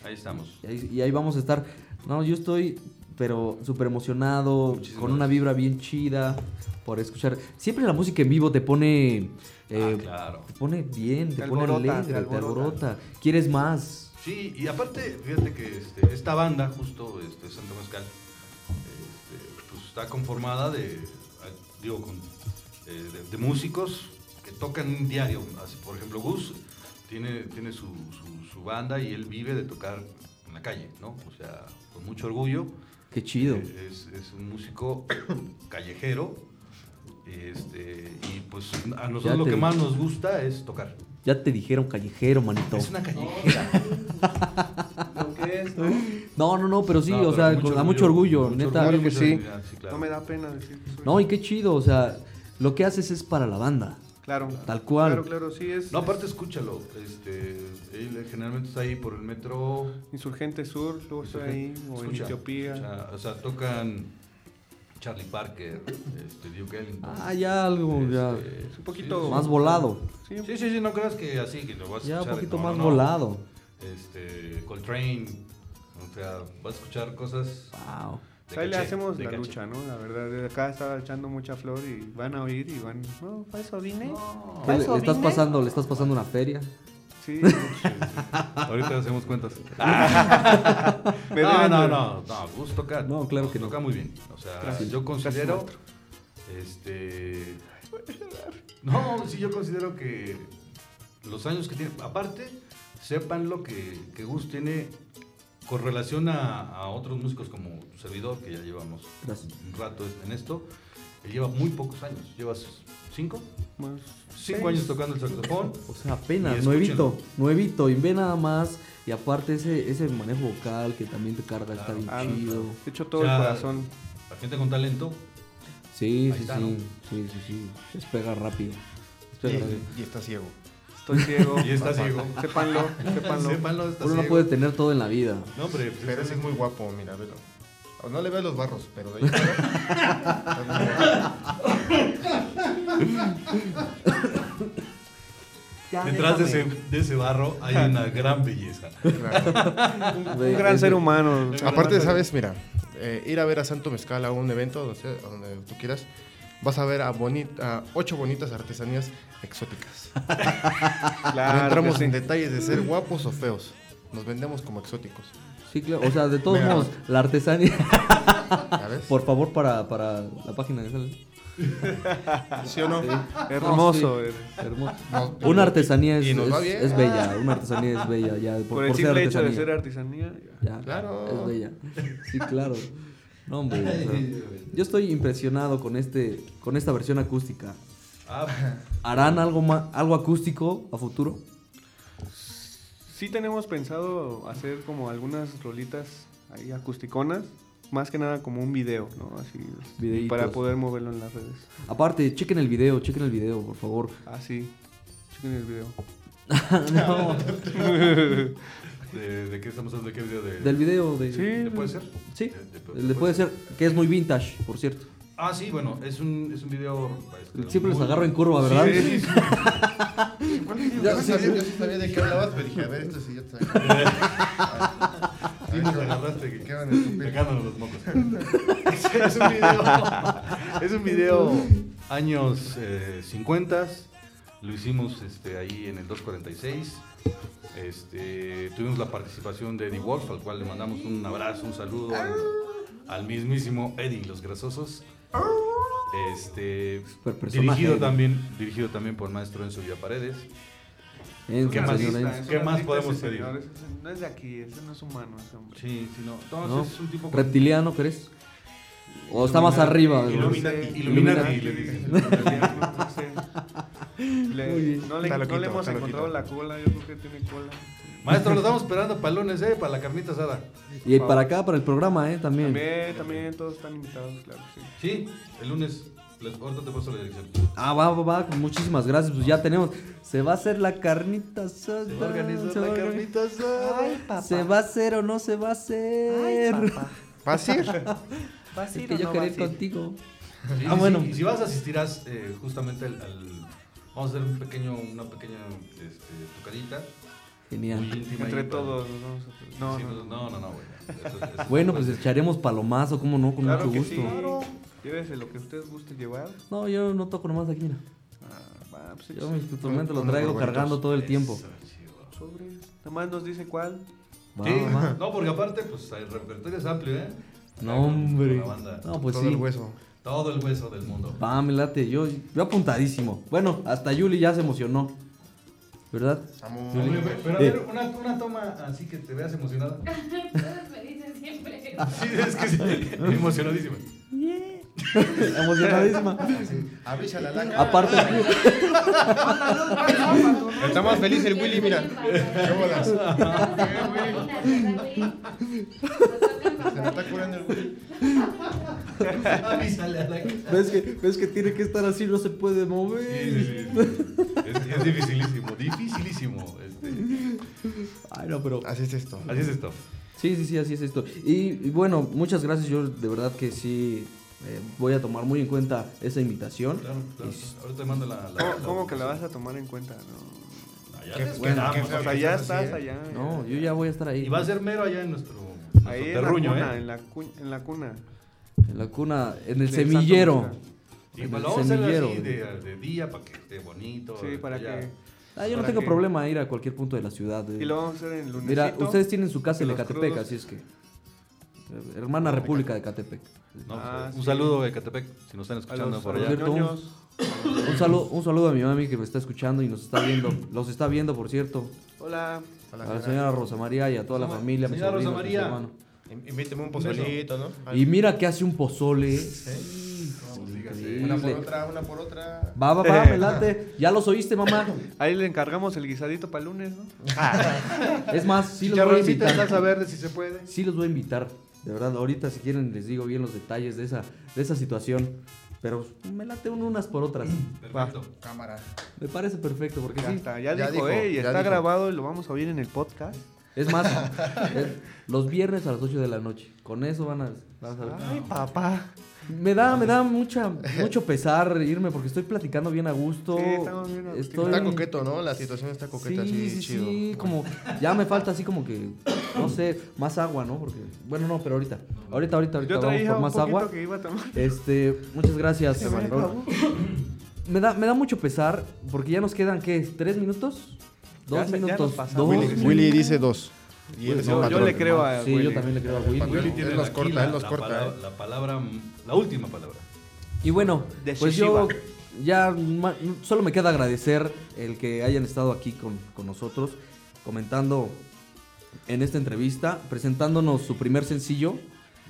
Ahí estamos. Y ahí, y ahí vamos a estar. No, yo estoy, pero súper emocionado, Muchísimas con una vibra bien chida por escuchar. Siempre la música en vivo te pone... eh, ah, claro. Te pone bien, te, Te pone alborota, alegre, te te alborota. alborota. ¿Quieres más? Sí, y aparte, fíjate que este, esta banda, justo este, Santo Mezcal, este, pues está conformada de, digo, con, eh, de, de músicos que tocan diario. Por ejemplo, Gus tiene, tiene su, su- su banda y él vive de tocar en la calle, ¿no? O sea, con mucho orgullo. Qué chido. Eh, Es, es un músico callejero. Este, y pues a nosotros Ya lo te que más nos gusta es tocar. Ya te dijeron callejero, manito. Es una callejera. Lo que es, ¿no? No, no, pero sí, No, o pero sea, mucho con- a mucho orgullo, mucho neta. Orgullo, que sí. sí, claro. No me da pena decir que soy. No, y qué chido, o sea, lo que haces es para la banda, Claro. tal cual. Claro, claro, sí es. No, aparte escúchalo. Este, él generalmente está ahí por el metro. Insurgente Sur, luego estoy ahí, o en Etiopía. escucha, o sea, tocan Charlie Parker, este, Duke Ellington. Ah, ya algo, ya. Este, un poquito- Más volado. Sí, Sí, sí, no creas que así, que lo vas a Ya un escuchar. poquito no, más no. volado. Este, Coltrane. O sea, vas a escuchar cosas. Wow. De Ahí le hacemos la caché. lucha, ¿no? La verdad, de acá estaba echando mucha flor y van a oír y van. No, para eso vine. ¿Qué ¿Para le, eso le estás vine? pasando, le estás pasando una feria. Sí. Ahorita hacemos cuentas. No, no, no, no, Gus toca. No, claro que no. Toca muy bien. O sea, Gracias. yo considero. Este. No, sí, yo considero que los años que tiene. Aparte, sepan lo que, que Gus tiene con relación a, a otros músicos como tu servidor, que ya llevamos Gracias. un rato en esto. Él lleva muy pocos años. ¿Llevas cinco? Más Cinco seis. años tocando el saxofón. O sea, apenas, nuevito, nuevito, y ve nada más. Y aparte ese, ese manejo vocal que también te carga está bien chido. De hecho, todo O sea, el corazón. La gente con talento. Sí, sí, está, sí, ¿no? sí, sí, sí. Despega rápido. Y, rápido. y está ciego. Estoy ciego. Y está ciego. Sépanlo, sépanlo. Sépanlo, está Uno no ciego. puede tener todo en la vida. No, hombre, pues, Pero ese es muy guapo, mira, velo. O No le veo los barros, pero de ahí. Ya, Detrás de ese, de ese barro hay una gran belleza. Un gran ser humano. Aparte, ¿sabes? Mira, eh, ir a ver a Santo Mezcal a un evento, donde, donde tú quieras, vas a ver a, boni- a ocho bonitas artesanías exóticas. Claro no entramos que sí. en detalles de ser guapos o feos. Nos vendemos como exóticos. Sí, claro. O sea, de todos modos, la artesanía. ves? Por favor, para, para la página de Sale. ¿Sí o no? Hermoso, sí. eres. Hermoso. No, Una artesanía es, es- es bella. Una artesanía es bella. Ya, por, Por el por ser simple hecho de ser artesanía. Ya, Claro. Es bella. Sí, claro. No, hombre. yo estoy impresionado con este con esta versión acústica. Ah, ¿Harán algo más, algo acústico a futuro? Sí tenemos pensado hacer como algunas rolitas ahí acusticonas, más que nada como un video, ¿no? Así Videitos. para poder moverlo en las redes. Aparte, chequen el video, chequen el video, por favor. Ah, sí. Chequen el video. no. ¿De, de qué estamos hablando? ¿De qué video? De, Del video de. ¿De puede ser? Sí. El de puede ser, que es muy vintage, por cierto. Ah, sí, bueno, es un, es un video. este, Siempre los muy- agarro en curva, ¿verdad? Sí, sí, sí. Yo sí sabía, yo sí sabía de qué hablabas, pero dije, a ver, esto sí ya te Sí, nos agarraste que ¿Qué van a escupir? pegándonos los mocos. es, es un video. Es un video años eh, 50. Lo hicimos este, ahí en el 246. Este, tuvimos la participación de Eddie Wolf, al cual le mandamos un abrazo, un saludo al, al mismísimo Eddie Los Grasosos. Este, dirigido también, dirigido también por maestro Enzo Villaparedes. Enzo, ¿Qué más, ¿Qué más podemos pedir? señor, no es de aquí, ese no es humano, ese hombre. Sí, sí, no. ¿No? Entonces es un tipo con- ¿Reptiliano crees? ¿O está más arriba? Illuminati. Illuminati. No. Le- no hemos encontrado la cola, yo creo que tiene cola. Maestro, lo estamos esperando para el lunes, ¿eh? Para la carnita asada. Y para acá, para el programa, ¿eh? También. También, también, todos están invitados, claro, sí. Sí, el lunes. Les, ahorita te paso la dirección. Ah, va, va, va. Muchísimas gracias. Pues ya tenemos. Se va a hacer la carnita asada. Se va a organizar se va la carnita asada. Ay, papá. ¿Se va a hacer o no se va a hacer? Ay, papá. ¿Vas a ir? ¿Vas a Es que o yo no quería ir contigo. Sí, Ah, sí, bueno. sí. Y si vas, asistirás eh, justamente al, al- Vamos a hacer un pequeño, una pequeña este, tocadita. Muy Genial. íntima. Entre todos a... No, Sí, no, no. no, güey. Bueno, pues echaremos palomazo, ¿cómo no? Con Claro mucho que gusto. sí. Llévese lo que ustedes guste llevar. No, yo no toco nomás aquí, mira. Ah, pues Yo sí. mi instrumento lo Unos traigo cargando todo el tiempo. Sobre. Nada más nos dice cuál. Va, Sí, no, porque aparte, pues el repertorio es amplio, ¿eh? No, con hombre. la banda. No, pues Todo sí. el hueso. Todo el hueso del mundo. Va, me late. Yo, yo apuntadísimo. Bueno, hasta Yuli ya se emocionó. ¿Verdad? Yuli. Oye, pero a Eh, ver, una, una toma así que te veas emocionada. Todos me dicen siempre. Sí, es que sí, emocionadísima. Emocionadísima. Abrisa la laca. Aparte, Está más feliz el Willy, mira. ¿Qué bolas? Se me está curando el Willy. Avísale a la ¿ves que, ves que tiene que estar así, no se puede mover. Sí, sí, sí. Es, es dificilísimo, dificilísimo. Este. Ay, no, pero. Así es esto. Así es esto. Sí, sí, sí, así es esto. Y, y bueno, muchas gracias. Yo de verdad que sí eh, voy a tomar muy en cuenta esa invitación. Claro, claro. Y- Ahorita te mando la. la- ¿Cómo, la- cómo que la vas a tomar en cuenta? No. Allá Qué te bueno, qué O sea, ya estás así, allá. No, yo ya voy a estar ahí. Y va a ser mero allá en nuestro, nuestro Ahí en la terruño, cuna, ¿eh? en la, cu- en la cuna. En la cuna, en el Del semillero. Santo Y En pues el lo vamos a hacer semillero. así de, de día para que esté bonito. Sí, para que... Ah, yo no tengo que- problema ir a cualquier punto de la ciudad. eh. Y lo vamos a hacer en lunesito. Mira, ustedes tienen su casa en los Ecatepec, crudos- así es que. Eh, Hermana República de. No, pues, Ah, un sí. saludo de Catepec, si nos están A escuchando los, por a allá. cierto. Un saludo, un saludo a mi mami que me está escuchando y nos está viendo. Los está viendo, por cierto. Hola. A la señora Rosa María y a toda la familia, señora Rosa María. hermanos. In- Invíteme un pozolito, ¿no? Y mira que hace un pozole. dígase. Una por otra, una por otra. Va, va, va, me late. Ya los oíste, mamá. Ahí le encargamos el guisadito para el lunes, ¿no? Es más, sí los voy a invitar. salsa verde si se puede. Sí los voy a invitar. De verdad, ahorita si quieren les digo bien los detalles de esa, de esa situación. Pero me late un- unas por otras. Perfecto. Cámara. Me parece perfecto porque Ya sí. está, ya, Ya dijo, dijo, eh, y ya está dijo. grabado y lo vamos a oír en el podcast. Es más, es los viernes a las 8 de la noche. Con eso van a, van a saber. Ay, papá. Me da, me da mucha, mucho pesar irme porque estoy platicando bien a gusto. Sí, estamos bien a gusto. Estoy- Está coqueto, ¿no? La situación está coqueta, sí, así, sí, chido. Sí, como ya me falta así como que, no sé, más agua, ¿no? Porque, bueno, no, pero ahorita, ahorita, ahorita, ahorita Yo vamos por más agua. que iba a tomar. Este, muchas gracias. Se me da, me da mucho pesar porque ya nos quedan, ¿qué? ¿Tres minutos? ¿Dos ya minutos? ¿Dos? Willy, Willy dice dos. Y Yo- yo le creo a Sí, Willy. yo también le creo a Willy. Willy tiene él los corta, la- él los la corta. palabra- ¿eh? La palabra, la última palabra. Y bueno, De pues yo ya solo me queda agradecer el que hayan estado aquí con, con nosotros, comentando en esta entrevista, presentándonos su primer sencillo,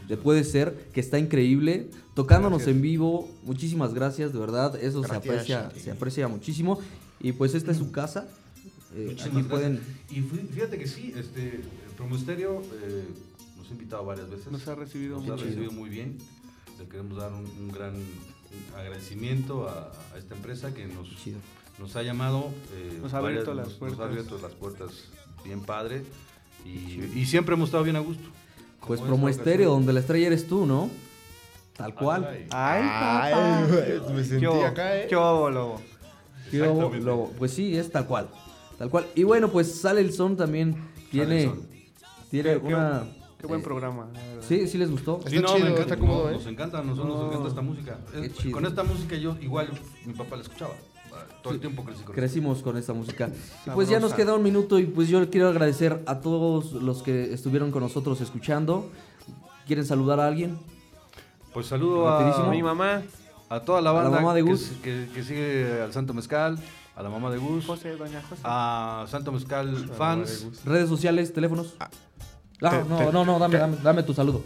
de Puede Ser, que está increíble, tocándonos Gracias. en vivo. Muchísimas gracias, de verdad, eso se Gracias, aprecia, Shanti. se aprecia muchísimo. Y pues esta es su casa. Eh, aquí pueden... Y fí- fíjate que sí, este, Promosterio eh, nos ha invitado varias veces. Nos ha recibido Nos muy ha chido. recibido muy bien. Le queremos dar un, un gran agradecimiento a, a esta empresa que nos, nos ha llamado. eh, Nos ha abierto varias- las nos- Nos ha puertas. abierto las puertas bien padre. Y, y siempre hemos estado bien a gusto. Pues Promo Estéreo, ocasión. donde la estrella eres tú, ¿no? Tal cual. Ay. Ay, Ay, güey, me sentí acá, ¿eh? ¿Qué hubo, lobo? Luego, pues sí, es tal cual. Tal cual. Y bueno, pues Sale el Son también tiene, Son. tiene Qué- una... Qué buen eh, programa. Sí, sí les gustó. Sí, Está no, chido, me encanta, está cómodo, no, ¿eh? Nos encanta, a nosotros nos encanta esta música. Qué Es- chido. con esta música yo igual mi papá la escuchaba. Todo el tiempo crecí con Crecimos con esta música. Y pues ya nos queda un minuto y pues yo quiero agradecer a todos los que estuvieron con nosotros escuchando. ¿Quieren saludar a alguien? Pues saludo a. Mi mamá, a toda la A la banda mamá de que Gus. s- que, que sigue al Santo Mezcal, a la mamá de Gus, José, doña José. a Santo Mezcal fans. Redes sociales, teléfonos. Ah, te- no, te- no, no, dame, dame, dame tu saludo.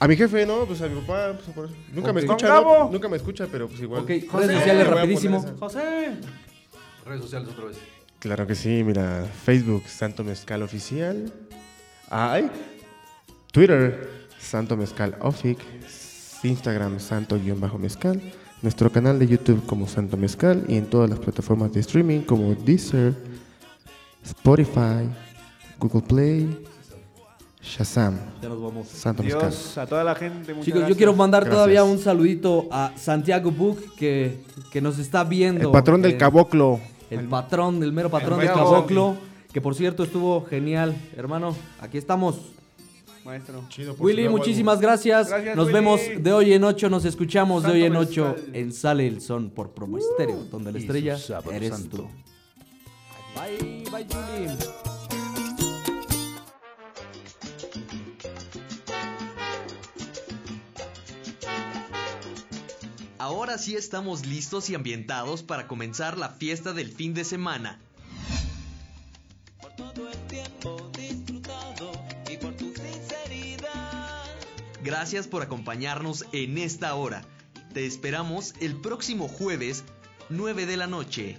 A mi jefe, ¿no? Pues a mi papá, pues por eso. Nunca me escucha. ¿no? Nunca me escucha, pero pues igual. Ok, redes José, sociales a poner rapidísimo. José. Redes sociales otra vez. Claro que sí, mira, Facebook Santo Mezcal Oficial. Ay. Twitter Santo Mezcal Ofic. Instagram Santo-Mezcal. Nuestro canal de YouTube como Santo Mezcal y en todas las plataformas de streaming como Deezer, Spotify, Google Play, Shazam. Ya nos vamos. Santo Mezcal. Dios, a toda la gente, muchas Chicos, yo gracias. quiero mandar Gracias. todavía un saludito a Santiago Book que, que nos está viendo. El patrón del caboclo. El patrón, el mero patrón El del caboclo. Que por cierto estuvo genial. Hermano, aquí estamos. Maestro. Chido por Willy, muchísimas gracias. Gracias, Nos Willy. vemos de hoy en ocho. Nos escuchamos de hoy en ocho en Sale el Son por Promo Estéreo, donde la estrella eres santo. tú. Bye, bye, Julie. Ahora sí estamos listos y ambientados para comenzar la fiesta del fin de semana. Por todo el Gracias por acompañarnos en esta hora. Te esperamos el próximo jueves, 9 de la noche.